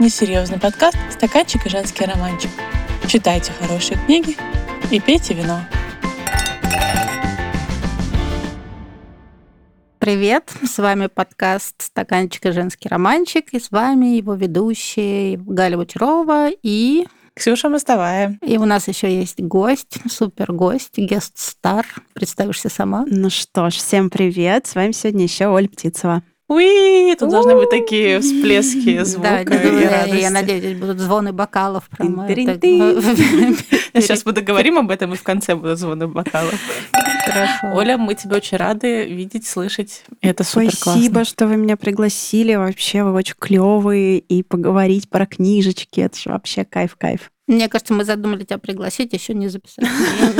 несерьезный подкаст «Стаканчик и женский романчик». Читайте хорошие книги и пейте вино. Привет, с вами подкаст «Стаканчик и женский романчик», и с вами его ведущие Галя Бочарова и... Ксюша Мостовая. И у нас еще есть гость, супер гость, гест стар. Представишься сама? Ну что ж, всем привет. С вами сегодня еще Оля Птицева. Уи, тут должны быть такие всплески звука Да, и я, радости. я надеюсь, здесь будут звоны бокалов. Сейчас мы договорим об этом, и в конце будут звоны бокалов. Хорошо. Оля, мы тебя очень рады видеть, слышать. Это супер Спасибо, классно. что вы меня пригласили. Вообще вы очень клевые и поговорить про книжечки. Это же вообще кайф-кайф. Мне кажется, мы задумали тебя пригласить, еще не записали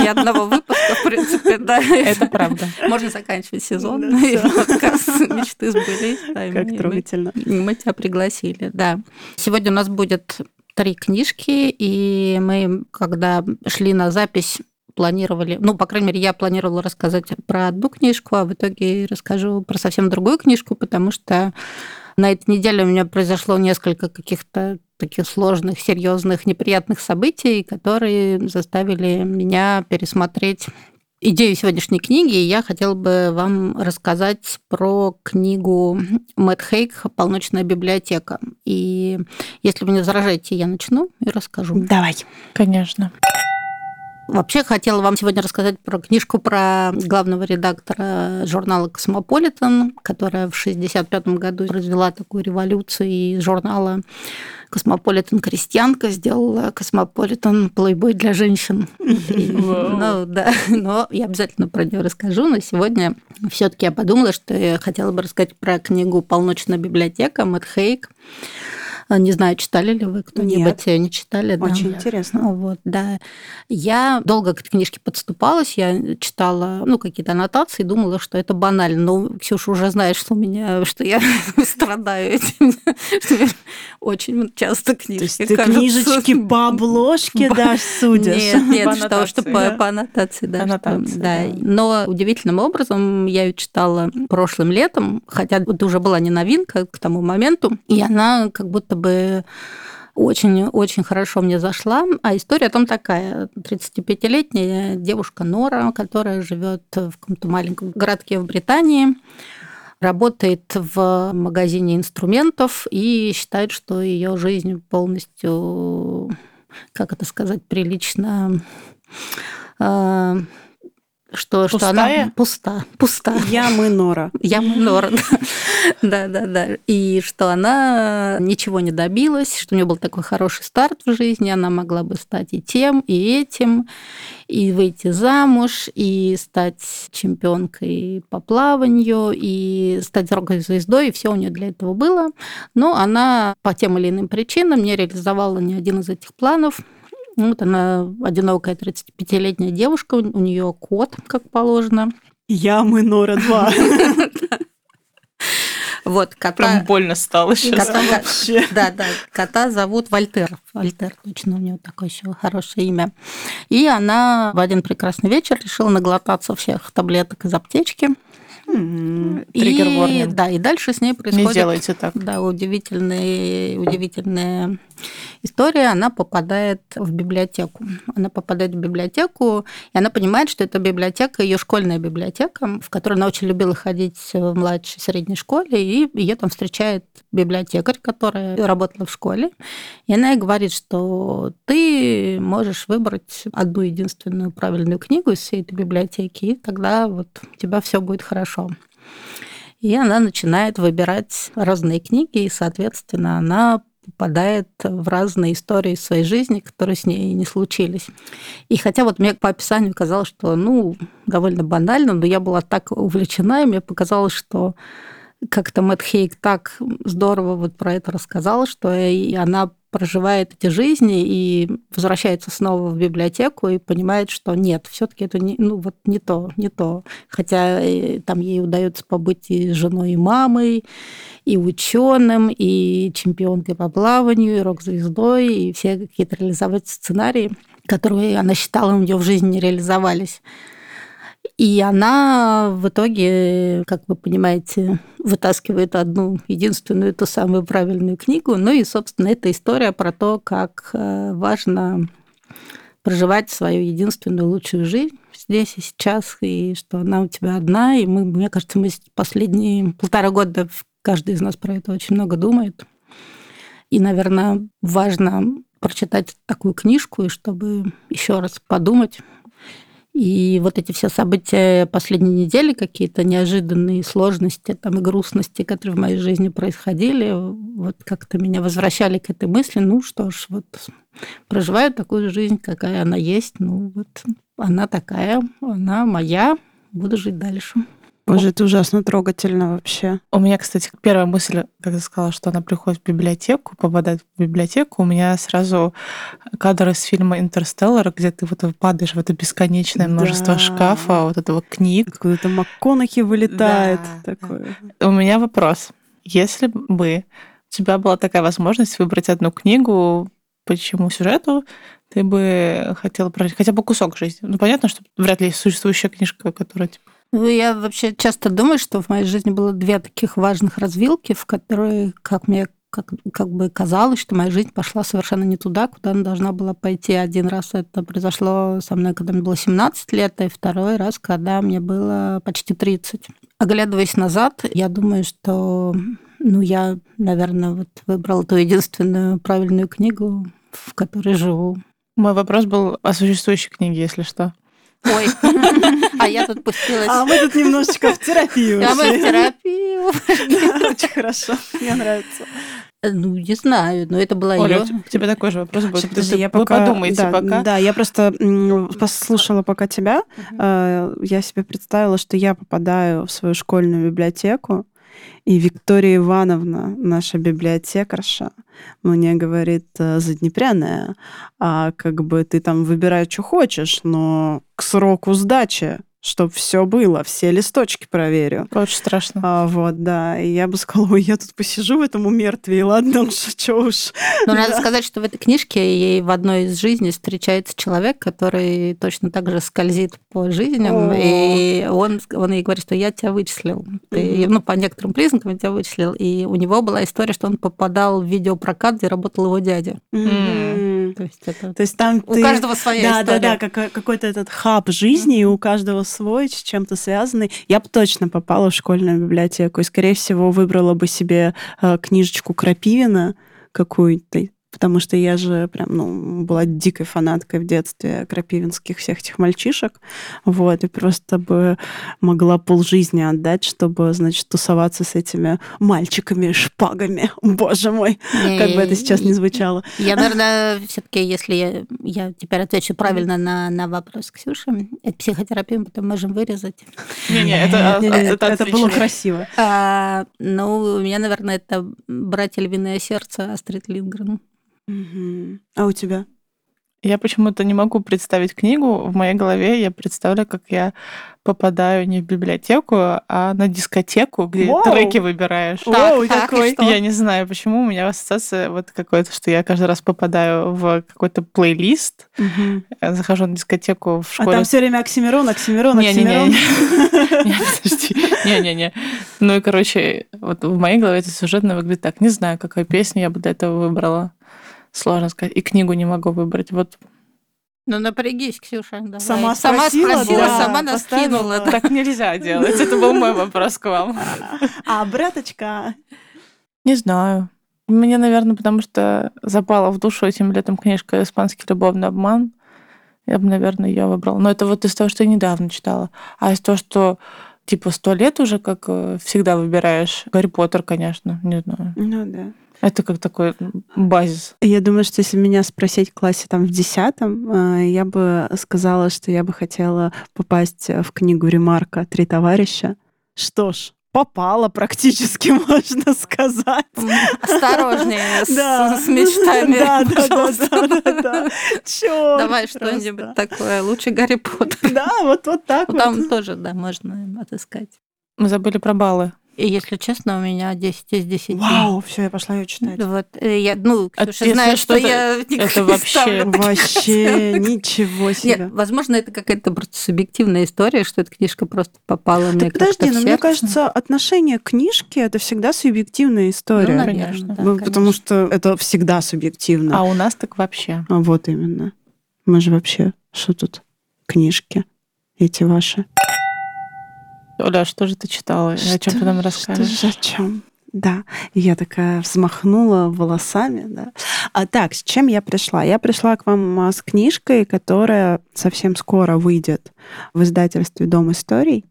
ни, одного выпуска, в принципе, да. Это правда. Можно заканчивать сезон, и подкаст «Мечты сбылись». Как мы- трогательно. мы- Мы тебя пригласили, да. Сегодня у нас будет три книжки, и мы, когда шли на запись, планировали, ну, по крайней мере, я планировала рассказать про одну книжку, а в итоге расскажу про совсем другую книжку, потому что на этой неделе у меня произошло несколько каких-то таких сложных, серьезных, неприятных событий, которые заставили меня пересмотреть идею сегодняшней книги. Я хотела бы вам рассказать про книгу Мэтт Хейк «Полночная библиотека». И если вы не возражаете, я начну и расскажу. Давай. Конечно. Вообще хотела вам сегодня рассказать про книжку про главного редактора журнала «Космополитен», которая в 1965 году развела такую революцию и журнала «Космополитен крестьянка» сделала «Космополитен плейбой для женщин». Ну да, но я обязательно про нее расскажу, но сегодня все таки я подумала, что я хотела бы рассказать про книгу «Полночная библиотека» Мэтт Хейк. Не знаю, читали ли вы кто-нибудь? Не читали? да? Очень интересно. Вот, да. Я долго к этой книжке подступалась, я читала, ну, какие-то аннотации, думала, что это банально. Но, Ксюша, уже знаешь, что у меня, что я страдаю этим, что очень часто То книжки ты книжечки по обложке дашь, судишь? Нет, нет, что, что по, аннотации, да. да. Но удивительным образом я ее читала прошлым летом, хотя это уже была не новинка к тому моменту, и она как будто бы очень-очень хорошо мне зашла. А история там такая. 35-летняя девушка Нора, которая живет в каком-то маленьком городке в Британии, работает в магазине инструментов и считает, что ее жизнь полностью, как это сказать, прилично что, что она Пустая? пуста, пуста. Ямы Нора. Яма Нора, да, да, да. И что она ничего не добилась, что у нее был такой хороший старт в жизни, она могла бы стать и тем, и этим, и выйти замуж, и стать чемпионкой по плаванию, и стать рок-звездой, и все у нее для этого было. Но она по тем или иным причинам не реализовала ни один из этих планов. Ну, Вот она одинокая 35-летняя девушка, у нее кот, как положено. Ямы Нора 2. Вот, кота... Прям больно стало сейчас. Кота- Вообще. Да, да, кота зовут Вольтер. Вольтер, точно, у него такое еще хорошее имя. И она в один прекрасный вечер решила наглотаться всех таблеток из аптечки. И- Триггер warning. Да, и дальше с ней Не происходит делайте так. да, удивительная, удивительная история. Она попадает в библиотеку. Она попадает в библиотеку, и она понимает, что это библиотека, ее школьная библиотека, в которую она очень любила ходить в младшей средней школе, и ее там встречает библиотекарь, которая работала в школе. И она ей говорит, что ты можешь выбрать одну единственную правильную книгу из всей этой библиотеки, и тогда вот у тебя все будет хорошо. И она начинает выбирать разные книги, и, соответственно, она попадает в разные истории своей жизни, которые с ней не случились. И хотя вот мне по описанию казалось, что, ну, довольно банально, но я была так увлечена, и мне показалось, что как-то Мэтт Хейк так здорово вот про это рассказал, что и она проживает эти жизни и возвращается снова в библиотеку и понимает, что нет, все-таки это не, ну, вот не то, не то. Хотя э, там ей удается побыть и женой, и мамой, и ученым, и чемпионкой по плаванию, и рок-звездой, и все какие-то реализовать сценарии, которые она считала у нее в жизни не реализовались. И она в итоге, как вы понимаете, вытаскивает одну единственную, ту самую правильную книгу. Ну и, собственно, это история про то, как э, важно проживать свою единственную лучшую жизнь здесь и сейчас, и что она у тебя одна. И мы, мне кажется, мы последние полтора года каждый из нас про это очень много думает. И, наверное, важно прочитать такую книжку, и чтобы еще раз подумать. И вот эти все события последней недели, какие-то неожиданные сложности там, и грустности, которые в моей жизни происходили, вот как-то меня возвращали к этой мысли, ну что ж, вот проживаю такую жизнь, какая она есть, ну вот она такая, она моя, буду жить дальше. Боже, это ужасно трогательно вообще. У меня, кстати, первая мысль, когда сказала, что она приходит в библиотеку, попадает в библиотеку, у меня сразу кадр из фильма «Интерстеллар», где ты вот падаешь в это бесконечное множество Да. шкафа, вот этого книг. Откуда-то МакКонахи вылетает. Да, такое. У меня вопрос. Если бы у тебя была такая возможность выбрать одну книгу, по чему сюжету ты бы хотела прожить хотя бы кусок жизни? Ну, понятно, что вряд ли есть существующая книжка, которая типа, Ну, я вообще часто думаю, что в моей жизни было две таких важных развилки, в которые, как мне как, как бы казалось, что моя жизнь пошла совершенно не туда, куда она должна была пойти. Один раз это произошло со мной, когда мне было 17 лет, и второй раз, когда мне было почти 30. Оглядываясь назад, я думаю, что ну, я, наверное, вот выбрала ту единственную правильную книгу, в которой живу. Мой вопрос был о существующей книге, если что. Ой, а я тут пустилась. А мы тут немножечко в терапию А мы в терапию. Очень хорошо. Мне нравится. Ну, не знаю, но это была Оля, ее. у тебя- такой же вопрос будет. Щас, Ты- подожди, я вы пока... подумайте да, пока. Да, я просто послушала пока тебя. Э, Я себе представила, что я попадаю в свою школьную библиотеку, и Виктория Ивановна, наша библиотекарша, мне говорит, э, заднепряная, а как бы ты там выбирай, что хочешь, но к сроку сдачи, чтобы все было, все листочки проверю. Очень страшно. А, вот, да. И я бы сказала, ой, я тут посижу в этом умертве, и ладно уж, что уж. Но надо сказать, что в этой книжке ей в одной из жизней встречается человек, который точно так же скользит по жизням, О. и он, он ей говорит, что я тебя вычислил. Ты, ну, по некоторым признакам я тебя вычислил. И у него была история, что он попадал в видеопрокат, где работал его дядя. То есть это То есть там у ты... каждого своя да, история. да, да, как- какой-то этот хаб жизни, и у каждого свой, с чем-то связанный. Я бы точно попала в школьную библиотеку и, скорее всего, выбрала бы себе э, книжечку Крапивина какую-то, потому что я же прям, ну, была дикой фанаткой в детстве крапивинских всех этих мальчишек, вот, и просто бы могла полжизни отдать, чтобы, значит, тусоваться с этими мальчиками, шпагами, боже мой, как бы это сейчас не звучало. Я, наверное, все-таки, если я, я теперь отвечу правильно на, на вопрос Ксюши, это психотерапию мы потом можем вырезать. Не-не, это, Не-не, это, это было красиво. А, ну, у меня, наверное, это «Братья львиное сердце» Астрид Линдгрен. А у тебя? Я почему-то не могу представить книгу. В моей голове я представляю, как я попадаю не в библиотеку, а на дискотеку, где Вау! треки выбираешь. Так, Вау, так, что? Я не знаю, почему у меня ассоциация вот какой-то, что я каждый раз попадаю в какой-то плейлист, э, захожу на дискотеку в А школе. там все время Оксимирон, Оксимирон, Оксимирон. Не-не-не. Ну и, короче, вот в моей голове это сюжетно выглядит так. Не знаю, какую песню я бы для этого выбрала. Сложно сказать. И книгу не могу выбрать. Вот Ну, напрягись, Ксюша. давай. Сама сама спросила, спросила, да, сама нас поставила. кинула. так нельзя делать. Это был мой вопрос к вам. А, браточка, Не знаю. Мне, наверное, потому что запала в душу этим летом книжка «Испанский любовный обман». Я бы, наверное, ее выбрала. Но это вот из того, что я недавно читала. А из того, что типа сто лет уже, как э, всегда выбираешь. Гарри Поттер, конечно, не знаю. ну да. Это как такой базис. Я думаю, что если меня спросить в классе там в десятом, э, я бы сказала, что я бы хотела попасть в книгу Ремарка «Три товарища». Что ж, попала практически, можно сказать. Осторожнее с, Да. с мечтами. Да, да, да, да, да, да. Чёрт Давай просто. что-нибудь такое. Лучше Гарри Поттер. Да, вот, вот так вот. Там тоже, да, можно отыскать. Мы забыли про баллы. И, если честно, у меня 10 из 10. Вау, все, я пошла ее читать. Вот, э, я, ну, А Ксюша если знает, что что-то- я это не вообще- Вообще ничего себе. Нет, возможно, это какая-то просто субъективная история, что эта книжка просто попала мне Так подожди, как-то в но мне кажется, отношение к книжке это всегда субъективная Ну, история. наверное, Конечно. да, Ну, потому что это всегда субъективно. А у нас так вообще. А вот именно. Мы же вообще, что тут? Книжки эти ваши. Оля, что же ты читала? И о чем ты нам расскажешь? Что же о чем? Да, я такая взмахнула волосами, да. А так, с чем я пришла? Я пришла к вам а, с книжкой, которая совсем скоро выйдет в издательстве Дом историй.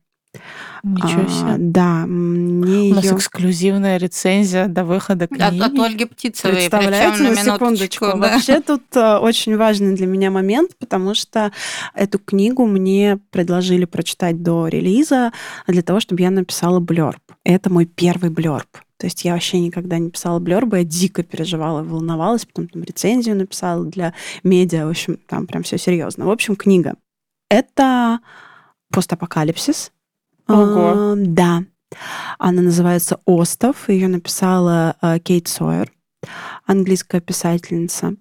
Ничего А, себе. да, мне У нас ее эксклюзивная рецензия до выхода книги. от Ольги Птицевой, Представляете, на на секундочку. да. Вообще тут э, очень важный для меня момент, потому что эту книгу мне предложили прочитать до релиза для того, чтобы я написала блерб. Это мой первый блерб. То есть я вообще никогда не писала блербы, я дико переживала, волновалась, потом там рецензию написала для медиа, в общем, там прям все серьезно. В общем, книга. Это постапокалипсис. Ого. А, да. Она называется «Остов». Ее написала э, Кейт Сойер, английская писательница.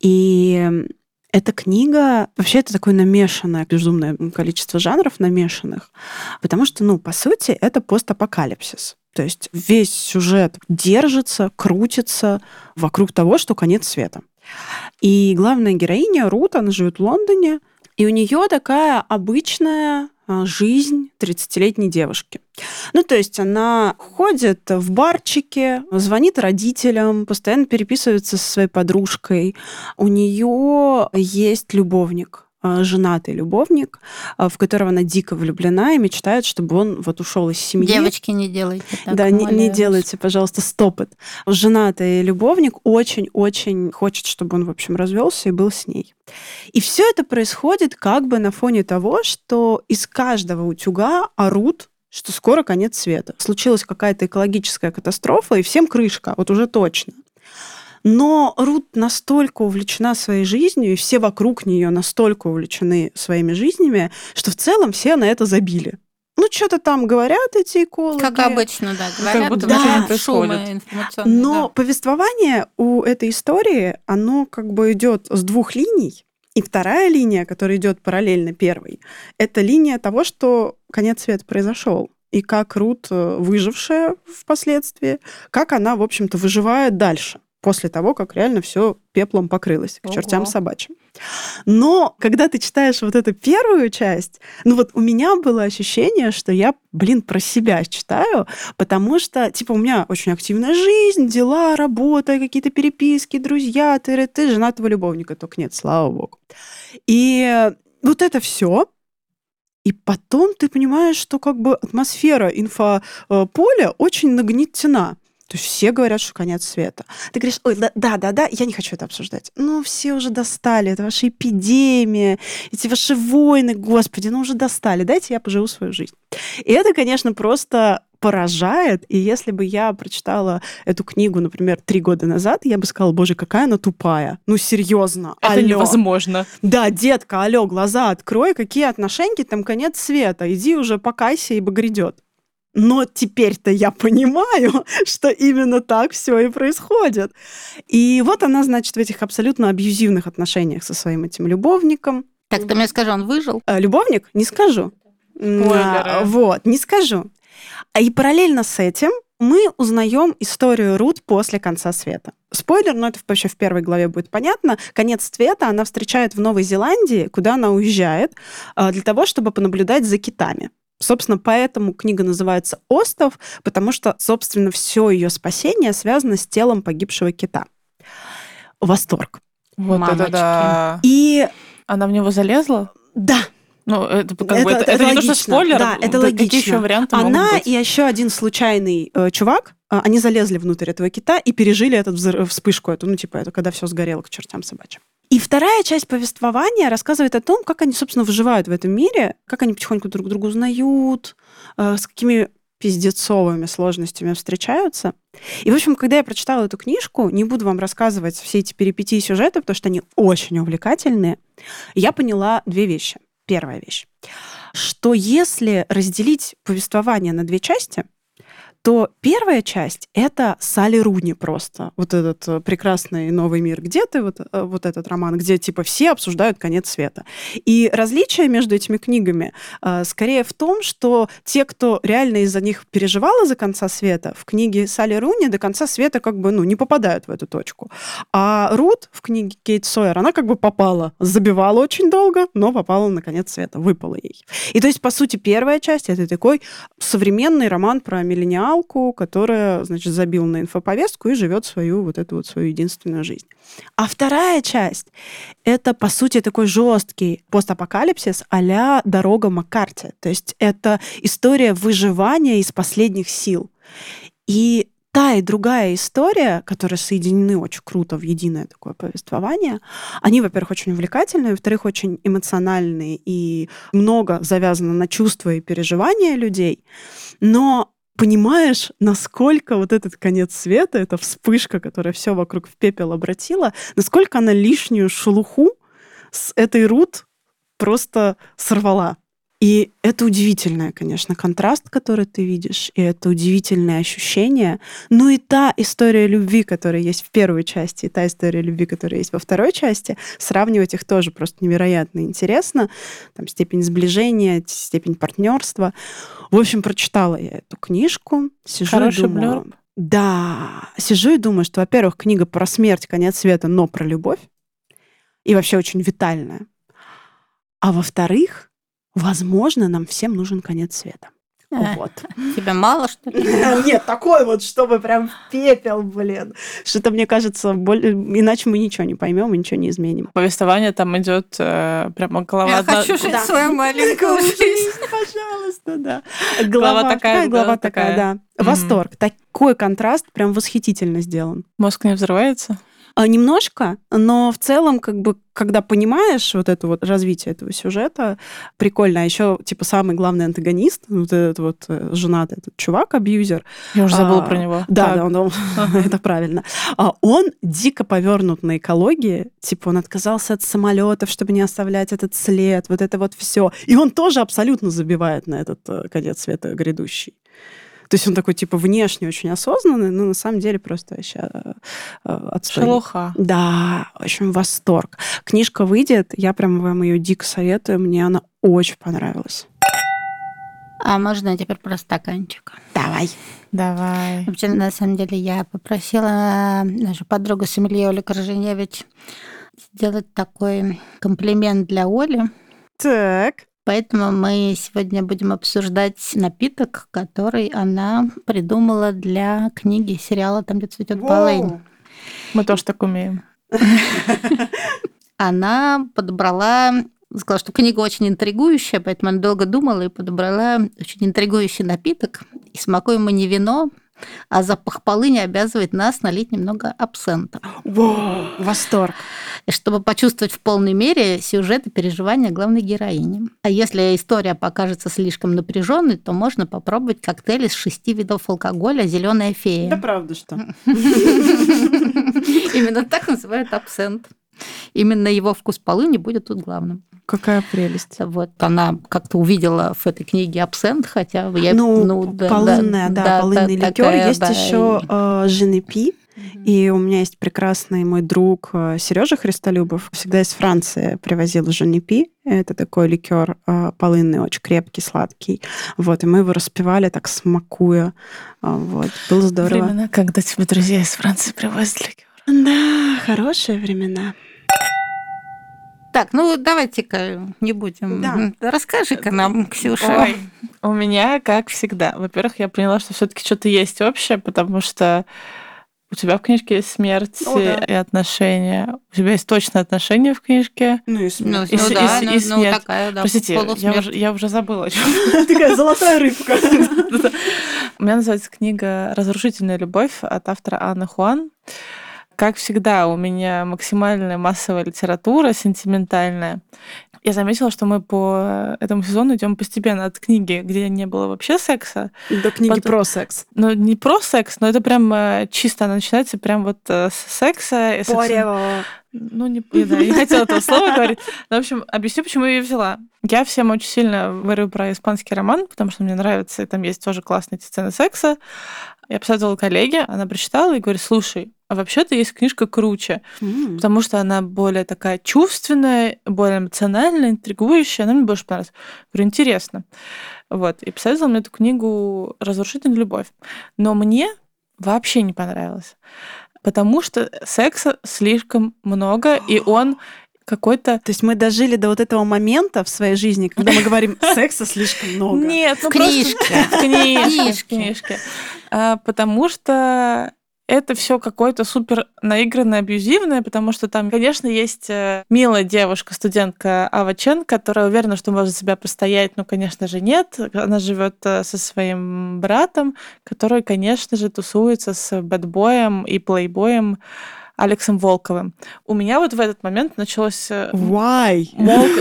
И эта книга, вообще это такое намешанное, безумное количество жанров намешанных, потому что, ну, по сути, это постапокалипсис. То есть весь сюжет держится, крутится вокруг того, что конец света. И главная героиня Рут, она живет в Лондоне, и у нее такая обычная жизнь 30-летней девушки. Ну, то есть она ходит в барчике, звонит родителям, постоянно переписывается со своей подружкой. У нее есть любовник, а, женатый любовник, а, в которого она дико влюблена и мечтает, чтобы он вот ушел из семьи. Девочки, не делайте так. да, не, не делайте, пожалуйста, стопот. Женатый любовник очень-очень хочет, чтобы он, в общем, развелся и был с ней. И все это происходит как бы на фоне того, что из каждого утюга орут что скоро конец света. Случилась какая-то экологическая катастрофа, и всем крышка, вот уже точно. Но Рут настолько увлечена своей жизнью, и все вокруг нее настолько увлечены своими жизнями, что в целом все на это забили. Ну, что-то там говорят эти экологи. Как обычно, да, говорят, будто да, шумы Но да. повествование у этой истории, оно как бы идет с двух линий. И вторая линия, которая идет параллельно первой, это линия того, что конец света произошел. И как Рут, э, выжившая впоследствии, как она, в общем-то, выживает дальше, после того, как реально все пеплом покрылось, к Ого. чертям собачьим. Но когда ты читаешь вот эту первую часть, ну вот у меня было ощущение, что я, блин, про себя читаю, потому что, типа, у меня очень активная жизнь, дела, работа, какие-то переписки, друзья, ты, ты женатого любовника, только нет, слава богу. И вот это все. И потом ты понимаешь, что как бы атмосфера инфополя очень нагнетена. То есть все говорят, что конец света. Ты говоришь, ой, да, да, да, да, я не хочу это обсуждать. Ну, все уже достали, это ваша эпидемия, эти ваши войны, господи, ну уже достали, дайте я поживу свою жизнь. И это, конечно, просто поражает. И если бы я прочитала эту книгу, например, три года назад, я бы сказала, боже, какая она тупая. Ну, серьезно. Это алло. невозможно. Да, детка, алло, глаза открой, какие отношения, там конец света, иди уже покайся, ибо грядет. Но теперь-то я понимаю, что именно так все и происходит. И вот она, значит, в этих абсолютно абьюзивных отношениях со своим этим любовником. Так, ты мне скажи, он выжил? А, любовник? Не скажу. А, Вот, не скажу. А И параллельно с этим мы узнаем историю Рут после конца света. Спойлер, но это вообще в первой главе будет понятно. Конец света она встречает в Новой Зеландии, куда она уезжает а, для того, чтобы понаблюдать за китами. Собственно, поэтому книга называется «Остов», потому что, собственно, все ее спасение связано с телом погибшего кита. Восторг. Вот Мамочки. это да. И Она в него залезла? да, Ну, это, как Это- бы, это, это это не то, что логично. спойлер. Да, это Какие логично. еще варианты Она могут быть? и еще один случайный э, чувак, э, они залезли внутрь этого кита и пережили эту взрыв- вспышку, эту, ну, типа, это когда все сгорело к чертям собачьим. И вторая часть повествования рассказывает о том, как они, собственно, выживают в этом мире, как они потихоньку друг друга узнают, э, с какими пиздецовыми сложностями встречаются. И, в общем, когда я прочитала эту книжку, не буду вам рассказывать все эти перипетии сюжета, потому что они очень увлекательные, я поняла две вещи. Первая вещь, что если разделить повествование на две части, что первая часть — это Салли Руни просто. Вот этот э, прекрасный новый мир. Где ты? Вот, э, вот этот роман, где типа все обсуждают конец света. И различие между этими книгами э, скорее в том, что те, кто реально из-за них переживал из-за конца света, в книге Салли Руни до конца света как бы ну, не попадают в эту точку. А Рут в книге Кейт Сойер, она как бы попала, забивала очень долго, но попала на конец света, выпала ей. И то есть, по сути, первая часть — это такой современный роман про миллениалку, которая, значит, забила на инфоповестку и живет свою вот эту вот свою единственную жизнь. А вторая часть — это, по сути, такой жесткий постапокалипсис а-ля «Дорога Маккарти». То есть это история выживания из последних сил. И та и другая история, которые соединены очень круто в единое такое повествование, они, во-первых, очень увлекательные, во-вторых, очень эмоциональные и много завязано на чувства и переживания людей. Но понимаешь, насколько вот этот конец света, эта вспышка, которая все вокруг в пепел обратила, насколько она лишнюю шелуху с этой Рут просто сорвала. И это удивительный, конечно, контраст, который ты видишь, и это удивительное ощущение. Ну и та история любви, которая есть в первой части, и та история любви, которая есть во второй части, сравнивать их тоже просто невероятно интересно. Там степень сближения, степень партнерства. В общем, прочитала я эту книжку, сижу Хороший и думаю... блёрб. Да, сижу и думаю, что, во-первых, книга про смерть, конец света, но про любовь. И вообще очень витальная. А во-вторых, возможно, нам всем нужен конец света. Вот. Тебе мало, что ли? Нет, такой вот, чтобы прям в пепел, блин. Что-то, мне кажется, более... иначе мы ничего не поймем и ничего не изменим. Повествование там идет э, прямо голова... Я одна- хочу жить Да. свою маленькую жизнь. Пожалуйста, да. Голова такая, глава голова такая, такая. да. Восторг. Такой контраст прям восхитительно сделан. Мозг не взрывается? А, Немножко, но в целом, как бы, когда понимаешь вот это вот развитие этого сюжета, прикольно. А еще, типа, самый главный антагонист, вот этот вот э, женатый этот чувак, абьюзер, Я уже забыла А, про него. Да, Так. да, он, он- это правильно. А Он дико повернут на экологии, типа он отказался от самолетов, чтобы не оставлять этот след, вот это вот все. И он тоже абсолютно забивает на этот э, конец света грядущий. То есть он такой, типа, внешне очень осознанный, но на самом деле просто вообще э, э, отстой. Шелуха. Да, в общем, восторг. Книжка выйдет, я прям вам ее дико советую, мне она очень понравилась. А можно теперь про стаканчик? Давай. Давай. Вообще, на самом деле, я попросила нашу подругу Сомелье Олю Корженевич сделать такой комплимент для Оли. Так. Поэтому мы сегодня будем обсуждать напиток, который она придумала для книги, сериала «Там, где цветет полынь». Мы тоже так умеем. Она подобрала, сказала, что книга очень интригующая, поэтому она долго думала и подобрала очень интригующий напиток. И смакуем мы не вино, а запах полыни обязывает нас налить немного абсента. Воу, восторг. И чтобы почувствовать в полной мере сюжет и переживания главной героини. А если история покажется слишком напряженной, то можно попробовать коктейль из шести видов алкоголя «Зеленая Да фея». правда что? Именно так называют абсент. Именно его вкус полыни будет тут главным. Какая прелесть. Вот она как-то увидела в этой книге абсент, хотя я... Ну, да, полынная, да, полынный та- ликер. такая, Есть да, еще и- Женепи. И у меня есть прекрасный мой друг Сережа Христолюбов. Всегда из Франции привозил Женепи. Это такой ликер э, полынный, очень крепкий, сладкий. Вот, и мы его распивали так смакуя. А, Вот, было здорово. Времена, когда тебе друзья из Франции привозят ликер. Да, хорошие времена. Так, ну давайте-ка не будем. Да. Расскажи-ка нам, Ксюша. Ой, у меня, как всегда. Во-первых, я поняла, что все-таки что-то есть общее, потому что у тебя в книжке есть смерть О, да. и отношения. У тебя есть точное отношение в книжке. Ну и Ну, смерть. И ну с- да, и с- ну, и ну, смерть. такая, да, Простите, я уже, я уже забыла. о. Такая золотая рыбка. У меня называется книга «Разрушительная любовь» от автора Анны Хуан. Как всегда, у меня максимальная массовая литература, сентиментальная. Я заметила, что мы по этому сезону идем постепенно от книги, где не было вообще секса. До книги Потом... про секс. Ну, не про секс, но это прям э, чисто, она начинается прям вот э, с секса. Порево. Ну, не, да, не хотела этого слова говорить. Но, в общем, объясню, почему я ее взяла. Я всем очень сильно говорю про испанский роман, потому что мне нравится, и там есть тоже классные сцены секса. Я посоветовала коллеге, она прочитала и говорит, слушай, а вообще-то есть книжка круче, mm. потому что она более такая чувственная, более эмоциональная, интригующая, она мне больше понравилась. Говорю, интересно. Вот, и посоветовала мне эту книгу «Разрушительная любовь». Но мне вообще не понравилось, потому что секса слишком много, и он какой-то... То есть мы дожили до вот этого момента в своей жизни, когда мы говорим, секса слишком много. Нет, ну книжки. просто... Книжки. Книжки. А, потому что это все какое-то супер наигранное, абьюзивное, потому что там, конечно, есть э, милая девушка, студентка Ава Чен, которая уверена, что может себя постоять, но, конечно же, нет. Она живет э, со своим братом, который, конечно же, тусуется с бэтбоем и плейбоем Алексом Волковым. У меня вот в этот момент началось... Э, Why?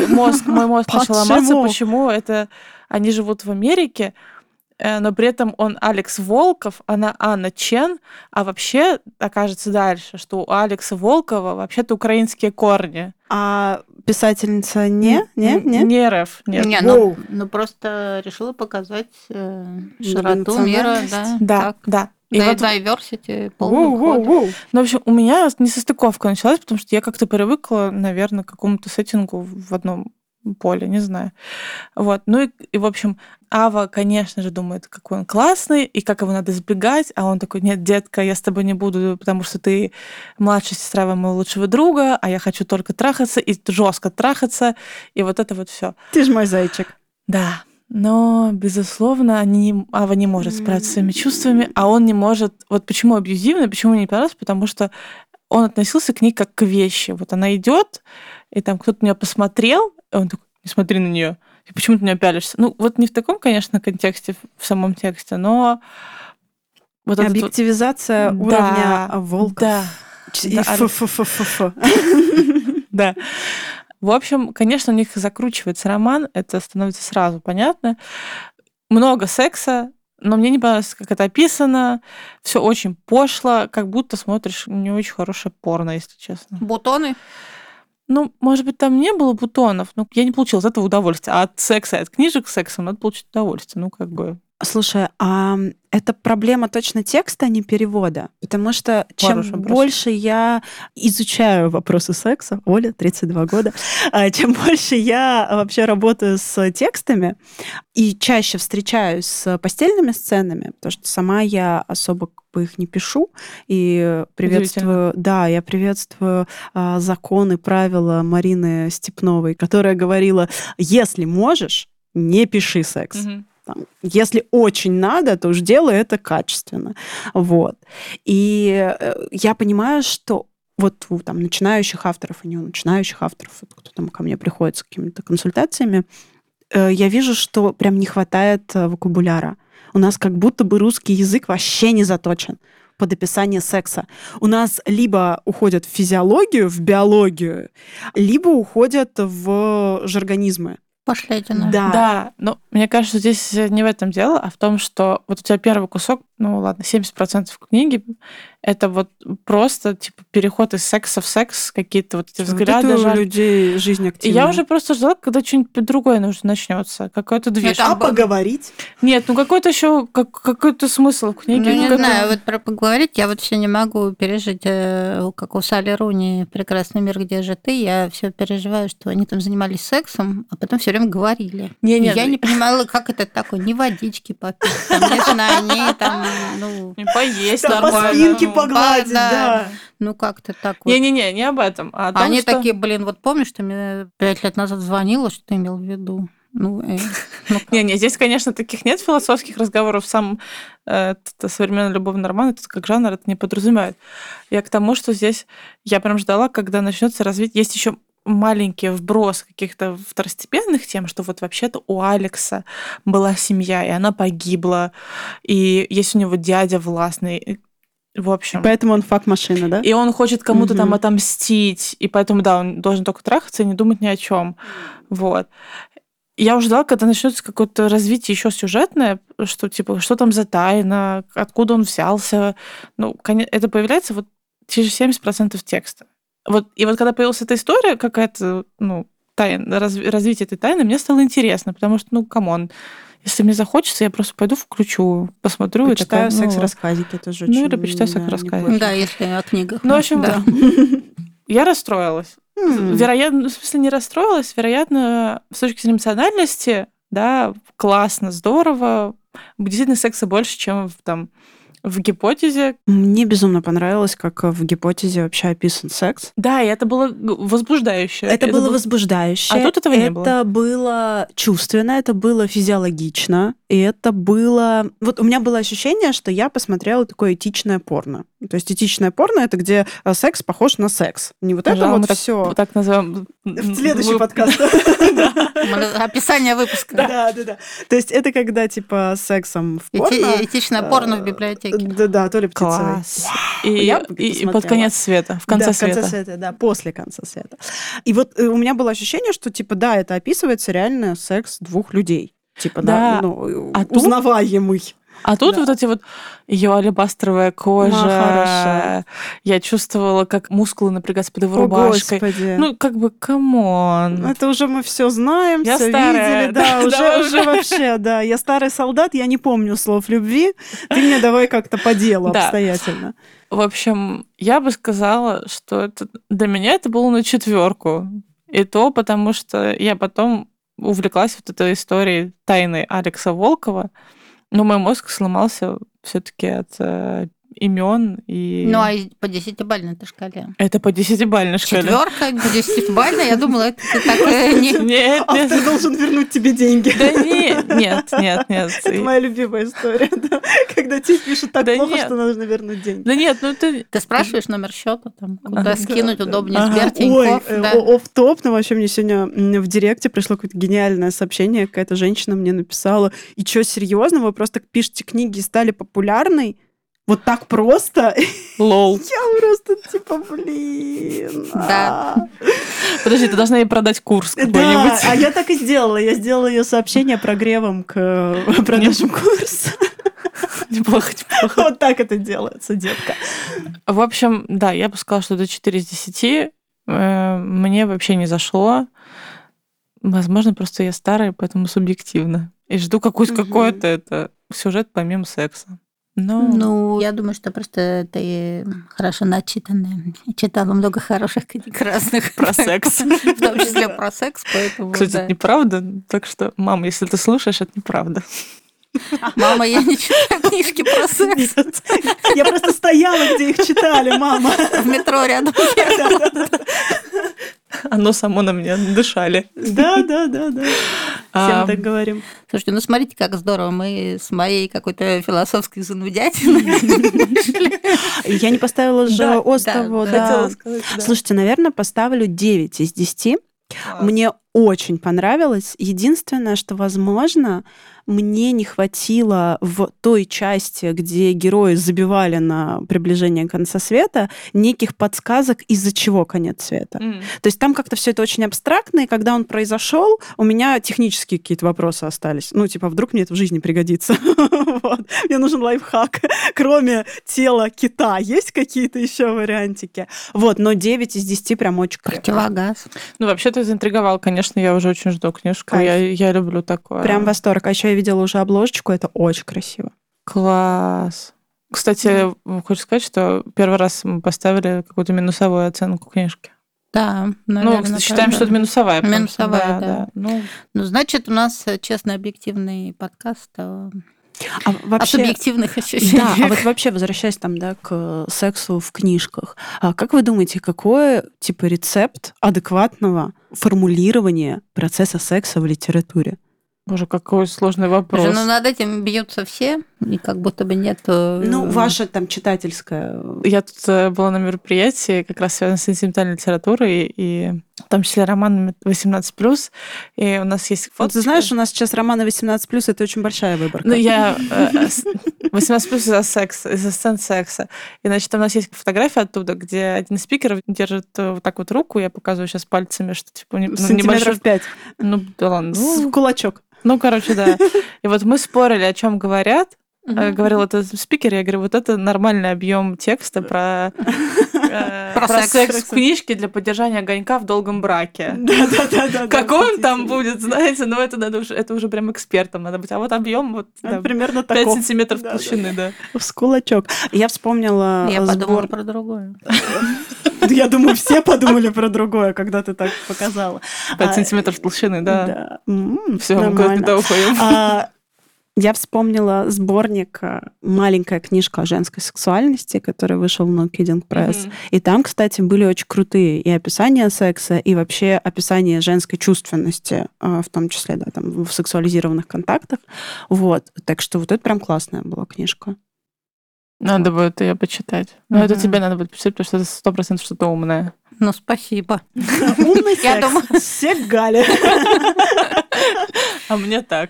Мозг, мой мозг начал ломаться, почему это... Они живут в Америке, но при этом он Алекс Волков, она Анна Чен, а вообще окажется дальше, что у Алекса Волкова вообще-то украинские корни. А писательница не? Не? Не, не РФ. Нет. Не, ну, ну просто решила показать э, широту мира. Да, да. Так. да. И да, вот... diversity полный Ну, в общем, у меня несостыковка началась, потому что я как-то привыкла, наверное, к какому-то сеттингу в одном поле, не знаю. Вот. Ну и, и, в общем, Ава, конечно же, думает, какой он классный, и как его надо избегать, а он такой, нет, детка, я с тобой не буду, потому что ты младшая сестра моего лучшего друга, а я хочу только трахаться, и жестко трахаться, и вот это вот все. Ты же мой зайчик. Да, но, безусловно, они, Ава не может справиться с своими чувствами, а он не может... Вот почему абьюзивно, почему мне не понравилось, потому что он относился к ней как к вещи. Вот она идет, и там кто-то на нее посмотрел, и он такой, не смотри на нее. И почему ты не пялишься? Ну, вот не в таком, конечно, контексте, в самом тексте, но... Вот Объективизация вот... уровня да, волка. Да. да. Да. В общем, конечно, у них закручивается роман, это становится сразу понятно. Много секса, но мне не понравилось, как это описано. Все очень пошло, как будто смотришь не очень хорошее порно, если честно. Бутоны? Ну, может быть, там не было бутонов, но я не получила от этого удовольствия. А от секса, от книжек с сексом надо получить удовольствие. Ну, как бы... Слушай, а это проблема точно текста, а не перевода. Потому что чем Хороший больше я изучаю вопросы секса, Оля, 32 года, а, чем больше я вообще работаю с текстами и чаще встречаюсь с постельными сценами, потому что сама я особо их не пишу и приветствую, да, я приветствую а, законы, правила Марины Степновой, которая говорила, если можешь, не пиши секс. Угу там, если очень надо, то уж делай это качественно. Вот. И э, я понимаю, что вот у там, начинающих авторов, и не у начинающих авторов, вот, кто там ко мне приходит с какими-то консультациями, э, я вижу, что прям не хватает э, вокабуляра. У нас как будто бы русский язык вообще не заточен под описание секса. У нас либо уходят в физиологию, в биологию, либо уходят в жаргонизмы. Пошлятина. Да. Да, но мне кажется, здесь не в этом дело, а в том, что вот у тебя первый кусок, ну ладно, 70% книги, это вот просто типа переход из секса в секс, какие-то вот эти вот взгляды. Это у людей жизнь активная. И я уже просто ждала, когда что-нибудь другое нужно начнется, какой-то движ. А поговорить? Нет, ну какой-то еще как, какой-то смысл в книге. Ну, не знаю, вот про поговорить я вот все не могу пережить, э, как у Сали Руни «Прекрасный мир, где же ты?». Я все переживаю, что они там занимались сексом, а потом все время говорили. Не, не, я не понимала, как это такое, не водички попить, там, не знаю, не там, ну... Поесть нормально. По спинке погладить, да. Ну, как-то так вот. Не-не-не, не об этом. А о том, Они что... такие, блин, вот помнишь, ты мне пять лет назад звонила, что ты имел в виду? Ну, э, ну не, не, здесь, конечно, таких нет философских разговоров. Сам э, современный любовный роман, это как жанр, это не подразумевает. Я к тому, что здесь я прям ждала, когда начнется развитие. Есть еще маленький вброс каких-то второстепенных тем, что вот вообще-то у Алекса была семья, и она погибла, и есть у него дядя властный, В общем. Поэтому он фак-машина, да? И он хочет кому-то там Мгм. отомстить, и поэтому, да, он должен только трахаться и не думать ни о чем. Вот. Я уже ждала, когда начнется какое-то развитие еще сюжетное, что типа, что там за тайна, откуда он взялся. Ну, это появляется вот через 70% текста. Вот, и вот когда появилась эта история, какая-то, ну, тайна, разви- развитие этой тайны, мне стало интересно, потому что, ну, come on, если мне захочется, я просто пойду включу, посмотрю. и Почитаю ну, секс-рассказики тоже Ну, или почитаю секс-рассказики. Да, если о книгах. Ну, в общем, да. Я расстроилась. Вероятно, ну, в смысле, не расстроилась, вероятно, с точки зрения эмоциональности, да, классно, здорово. Действительно, секса больше, чем в, там, в гипотезе. Мне безумно понравилось, как в гипотезе вообще описан секс. Да, и это было возбуждающе. Это, было был- возбуждающе. А тут этого не Это было чувственно, это было физиологично, и это было... Вот у меня было ощущение, что я посмотрела такое этичное порно. То есть этичное порно — это где э, секс похож на секс. Не вот это Пожалуй, вот так, все. так назовем. В следующий подкаст. Описание выпуска. Да, да, да. То есть это когда типа сексом в порно... Этичное порно в библиотеке. Да, да, то ли птицевой. Класс. И, под конец света, в конце да, света. в конце света, да, после конца света. И вот э, у меня было ощущение, что, типа, да, это описывается реально секс двух людей. Типа, да, ну, А узнаваемый. А тут Да. вот эти вот ее алебастровая кожа. Я чувствовала, как мускулы напрягаются под его О, рубашкой. Господи. Ну, как бы, come on. это уже мы все знаем, Я все старая, видели, да, уже, уже вообще, да. Я старый солдат, я не помню слов любви. Ты мне давай как-то по делу обстоятельно. В общем, я бы сказала, что это, для меня это было на четверку. И то потому, что я потом увлеклась вот этой историей тайны Алекса Волкова. Но мой мозг сломался все-таки от имен и... Ну, а по десятибальной шкале. Это по десятибальной шкале. Четверка, по десятибальной, я думала, это ты так э, не... Нет, Автор должен вернуть тебе деньги. Да нет, нет, нет, нет. Это моя любимая история, да. когда тебе пишут так плохо, что нужно вернуть деньги. Да нет, ну ты... Ты спрашиваешь номер счета, там, куда скинуть удобнее. Сбер, Ой, Тинькофф, э, off-top, но вообще мне сегодня в директе пришло какое-то гениальное сообщение, какая-то женщина мне написала, и что, серьезно, вы просто пишете книги и стали популярной? Вот так просто? LOL. Я просто типа, блин. Да. а. Подожди, ты должна ей продать курс Да, какой-нибудь. а я так и сделала. Я сделала ее сообщение прогревом к э, продажам курса. Неплохо, неплохо. Вот так это делается, детка. В общем, да, я бы сказала, что это 4 из 10. Э, Мне вообще не зашло. Возможно, просто я старая, поэтому субъективно. И жду какой-то это сюжет помимо секса. Но Ну, я думаю, что просто ты хорошо начитанная. Читала много хороших книг разных. Про секс. В том числе про секс, поэтому... кстати, это неправда. Так что, мам, если ты слушаешь, это неправда. Мама, я не читаю книжки про секс. Нет. Я просто стояла, где их читали, мама. В метро рядом. Оно само на меня дышали. Да, да, да, да. Всем так говорим. Слушайте, ну смотрите, как здорово. Мы с моей какой-то философской занудятиной. Я не поставила же Острову. Хотела сказать. Слушайте, наверное, поставлю 9 из 10. Класс. Мне очень понравилось. Единственное, что, возможно, мне не хватило в той части, где герои забивали на приближение конца света, неких подсказок, из-за чего конец света. М. То есть там как-то все это очень абстрактно, и когда он произошел, у меня технические какие-то вопросы остались. Ну, типа, вдруг мне это в жизни пригодится. Мне нужен лайфхак. Кроме тела кита, есть какие-то еще вариантики? Вот, но 9 из 10 прям очень крепко. Противогаз. Ну, вообще ты заинтриговал, конечно, я уже очень жду книжку. Я, я люблю такое. Прям восторг. А еще я видела уже обложечку, это очень красиво. Класс. Кстати, хочу сказать, что первый раз мы поставили какую-то минусовую оценку книжки. Да, ну, наверное, кстати, считаем, правда. что это минусовая. потому что- Минусовая, да. Ну, Ну, значит, у нас э, честно объективный подкаст А о вообще... субъективных ощущениях. Да, а вот вообще, возвращаясь там, да, к сексу в книжках, а как вы думаете, какой, типа, рецепт адекватного формулирования процесса секса в литературе? Боже, какой сложный вопрос. Слушай, ну над этим бьются все, и как будто бы нет... э, Ну, ваша там читательская... Я тут э, была на мероприятии, как раз связанном с сентиментальной литературой, и в том числе романами 18+. И у нас есть Вот ты знаешь, у нас сейчас романы 18+, это очень большая выборка. Ну, я... э, с- 18 плюс из-за секса, из-за сцен секса. И, значит, у нас есть фотография оттуда, где один из спикеров держит э, вот так вот руку, я показываю сейчас пальцами, что типа ну, Сантиметров небольшой- 5. Ну, да ладно. С Ну, кулачок. Ну, короче, да. И вот мы спорили, о чем говорят. Э, Говорил этот спикер, я говорю, вот это нормальный объем текста про, э, Про про секс. секс в книжке для поддержания огонька в долгом браке. Да-да-да. Какой он там будет, знаете, ну это надо уже, это уже прям экспертом надо быть. А вот объем вот Примерно 5 таков. сантиметров толщины, да. С кулачок. Я вспомнила Я э, подумала сбор... про другое. Я думаю, все подумали про другое, когда ты так показала. 5 А, сантиметров толщины, да. Все, мы нормально. уходим. А, Я вспомнила сборник э, «Маленькая книжка о женской сексуальности», который вышел в No Kidding Press. Мгм. И там, кстати, были очень крутые и описания секса, и вообще описание женской чувственности, э, в том числе, да, там, в сексуализированных контактах. Вот. Так что вот это прям классная была книжка. Надо будет ее почитать. Но это Мгм. тебе надо будет почитать, потому что это сто процентов что-то умное. Ну, спасибо. Умный секс. Я думаю- Сек Галя. А мне так.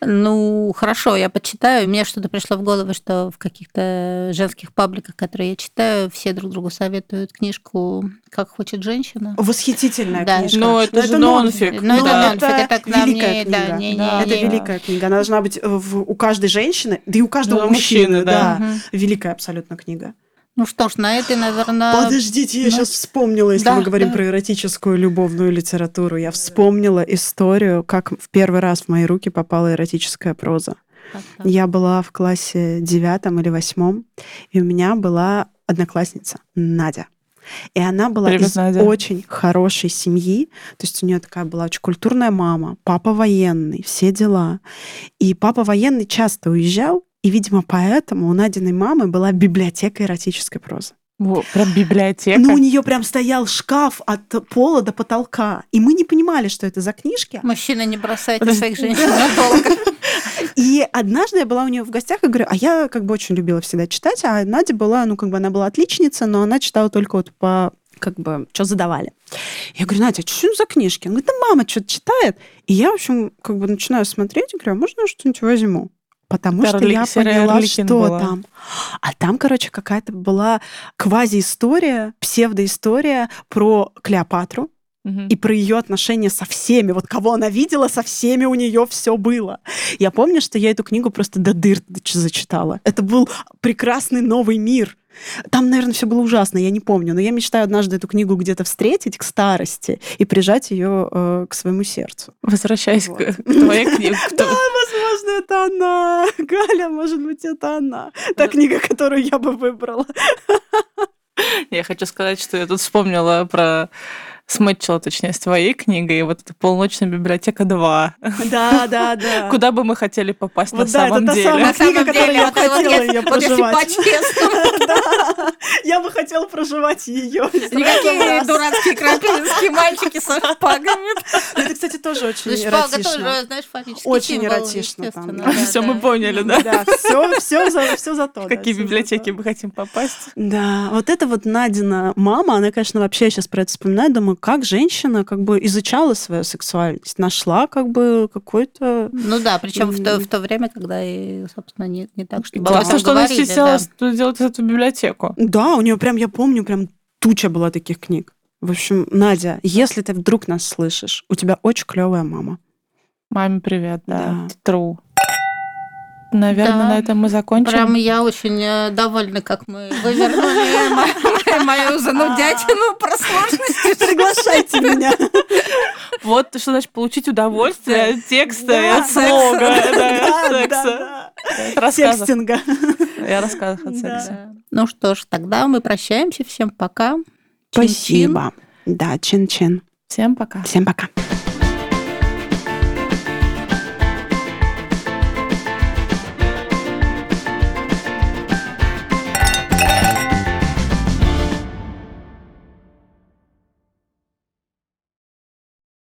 Ну, хорошо, я почитаю. Мне что-то пришло в голову, что в каких-то женских пабликах, которые я читаю, все друг другу советуют книжку «Как хочет женщина». Восхитительная Да. книжка. Ну, это же нонфик. Ну, это Да. нонфик, это к нам великая не... Да, книга. не, не, Да. Это не. великая книга. Она должна быть в- у каждой женщины, да и у каждого Да, мужчины, мужчины, да. да. Мгм. Великая абсолютно книга. Ну что ж, на этой, наверное... Подождите, я ну, сейчас вспомнила, если да, мы говорим да. про эротическую любовную литературу. Я вспомнила историю, как в первый раз в мои руки попала эротическая проза. Так, так. Я была в классе девятом или восьмом, и у меня была одноклассница Надя. И она была Привет, из Надя. очень хорошей семьи. То есть у нее такая была очень культурная мама, папа военный, все дела. И папа военный часто уезжал, и, видимо, поэтому у Надиной мамы была библиотека эротической прозы. Во, Прям библиотека. Ну, у нее прям стоял шкаф от пола до потолка. И мы не понимали, что это за книжки. Мужчина, не бросайте своих женщин надолго. И однажды я была у нее в гостях и говорю, а я как бы очень любила всегда читать, а Надя была, ну, как бы она была отличница, но она читала только вот по как бы, что задавали. Я говорю, Надя, а что за книжки? Она говорит, да мама что-то читает. И я, в общем, как бы начинаю смотреть и говорю, а можно я что-нибудь возьму? Потому что я поняла, что была. там. А там, короче, какая-то была квази-история, псевдоистория про Клеопатру, и про ее отношения со всеми. Вот кого она видела, со всеми у нее все было. Я помню, что я эту книгу просто до дыр зачитала. Это был прекрасный новый мир. Там, наверное, все было ужасно, я не помню, но я мечтаю однажды эту книгу где-то встретить к старости и прижать ее э, к своему сердцу. Возвращаясь Вот. к, к твоей книге. Да, возможно, это она. Галя, может быть, это она. Та книга, которую я бы выбрала. Я хочу сказать, что я тут вспомнила про смычила, точнее, с твоей книгой, и вот эта полночная библиотека 2. Да, да, да. Куда бы мы хотели попасть Вот на да, это самом та деле? самая На самом книга, которую деле, я это хотела ее проживать. я бы хотела проживать ее. никакие дурацкие крапивинские мальчики со шпагами. Это, кстати, тоже очень Ну, Шпага эротично. тоже, знаешь, фактически Очень эротично Все, мы поняли, да? Да, все, все за, то. В какие библиотеки мы хотим попасть? Да, вот это вот Надина мама, она, конечно, вообще сейчас про это вспоминает, думаю, как женщина как бы изучала свою сексуальность, нашла как бы какой-то... Ну да, причем в то, в то время, когда и, собственно, не, не так, что Классно, что она стеснялась делать эту библиотеку. Да, у нее прям, я помню, прям туча была таких книг. В общем, Надя, если ты вдруг нас слышишь, у тебя очень клевая мама. Маме привет, да. Да. True. Наверное, Да. на этом мы закончим. Прям я очень э, довольна, как мы вывернули мо- мою занудятину про сложности. Приглашайте меня. Вот что значит получить удовольствие от текста и от слога, да, секса. Секстинга. И о секса. Ну что ж, тогда мы прощаемся. Всем пока. Спасибо. Да, чин-чин. Всем пока. Всем пока.